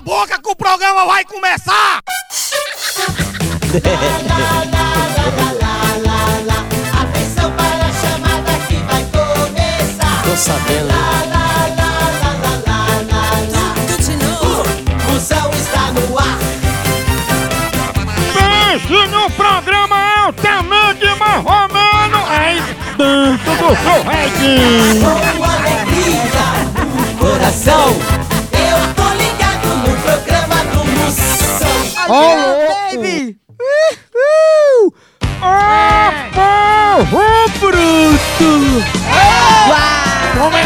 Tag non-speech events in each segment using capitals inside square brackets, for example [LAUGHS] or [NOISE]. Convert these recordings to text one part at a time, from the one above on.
A boca que o programa vai começar! Atenção para a chamada que vai começar. Tô sabendo. O Moção está no ar. Pense no programa altamente marromeno aí dentro do seu radinho. Com alegria no coração. Ô, baby! Ô, povo bruto!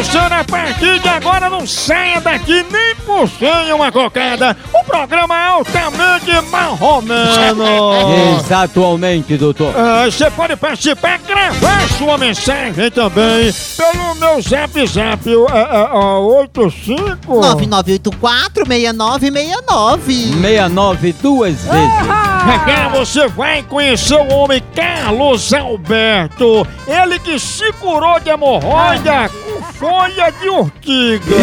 Começando a partir de agora, não saia daqui nem por cem uma cocada. O programa é altamente marromeno. [LAUGHS] Exatamente, doutor. Ah, Você pode participar, gravar sua mensagem também pelo meu zap zap uh, uh, 85 9984-6969. 69 duas vezes. Agora você vai conhecer o homem Carlos Alberto. Ele que se curou de hemorroida com folha de ortiga.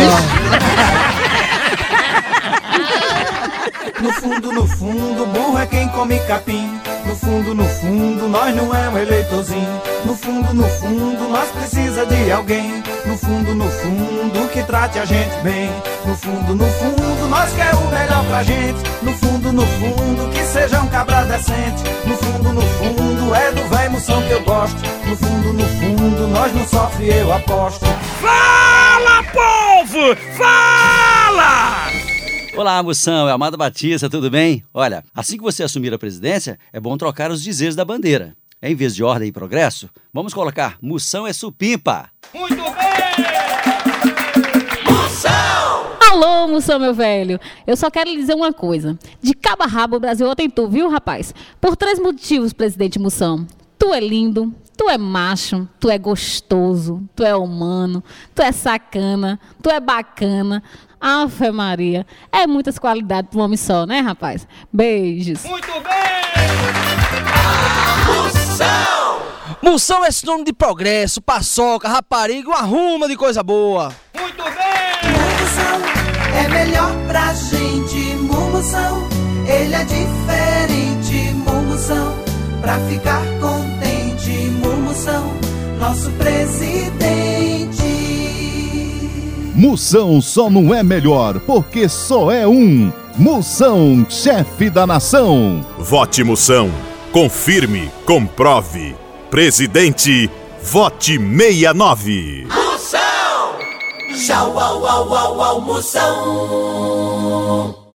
No fundo, no fundo, burro é quem come capim. No fundo, no fundo, nós não é um eleitorzinho. No fundo, no fundo, nós precisa de alguém. No fundo, no fundo, que trate a gente bem. No fundo, no fundo, nós quer o melhor pra gente. No fundo, no fundo, que seja um cabra decente. No fundo, no fundo, é do velho moção que eu gosto. No fundo, no fundo, nós não sofre, eu aposto. Fala, povo! Fala! Olá, Moção, é Amado Batista, tudo bem? Olha, assim que você assumir a presidência, é bom trocar os dizeres da bandeira. Em vez de ordem e progresso, vamos colocar Moção é supimpa. Muito bem! Alô, Moção, meu velho. Eu só quero lhe dizer uma coisa. De cabo a rabo, o Brasil tentou, viu, rapaz? Por três motivos, presidente Moção. Tu é lindo, tu é macho, tu é gostoso, tu é humano, tu é sacana, tu é bacana. Ave Maria. É muitas qualidades para um homem só, né, rapaz? Beijos. Muito bem! Moção é sinônimo de progresso, paçoca, rapariga, uma ruma de coisa boa. Muito bem! Mumução é melhor pra gente. Mumução, ele é diferente. Mumução, pra ficar contente. Moção só não é melhor porque só é um. Moção, chefe da nação. Vote Moção. Confirme, comprove. Presidente, vote 69. Moção! Tchau, au, au, au, au, moção!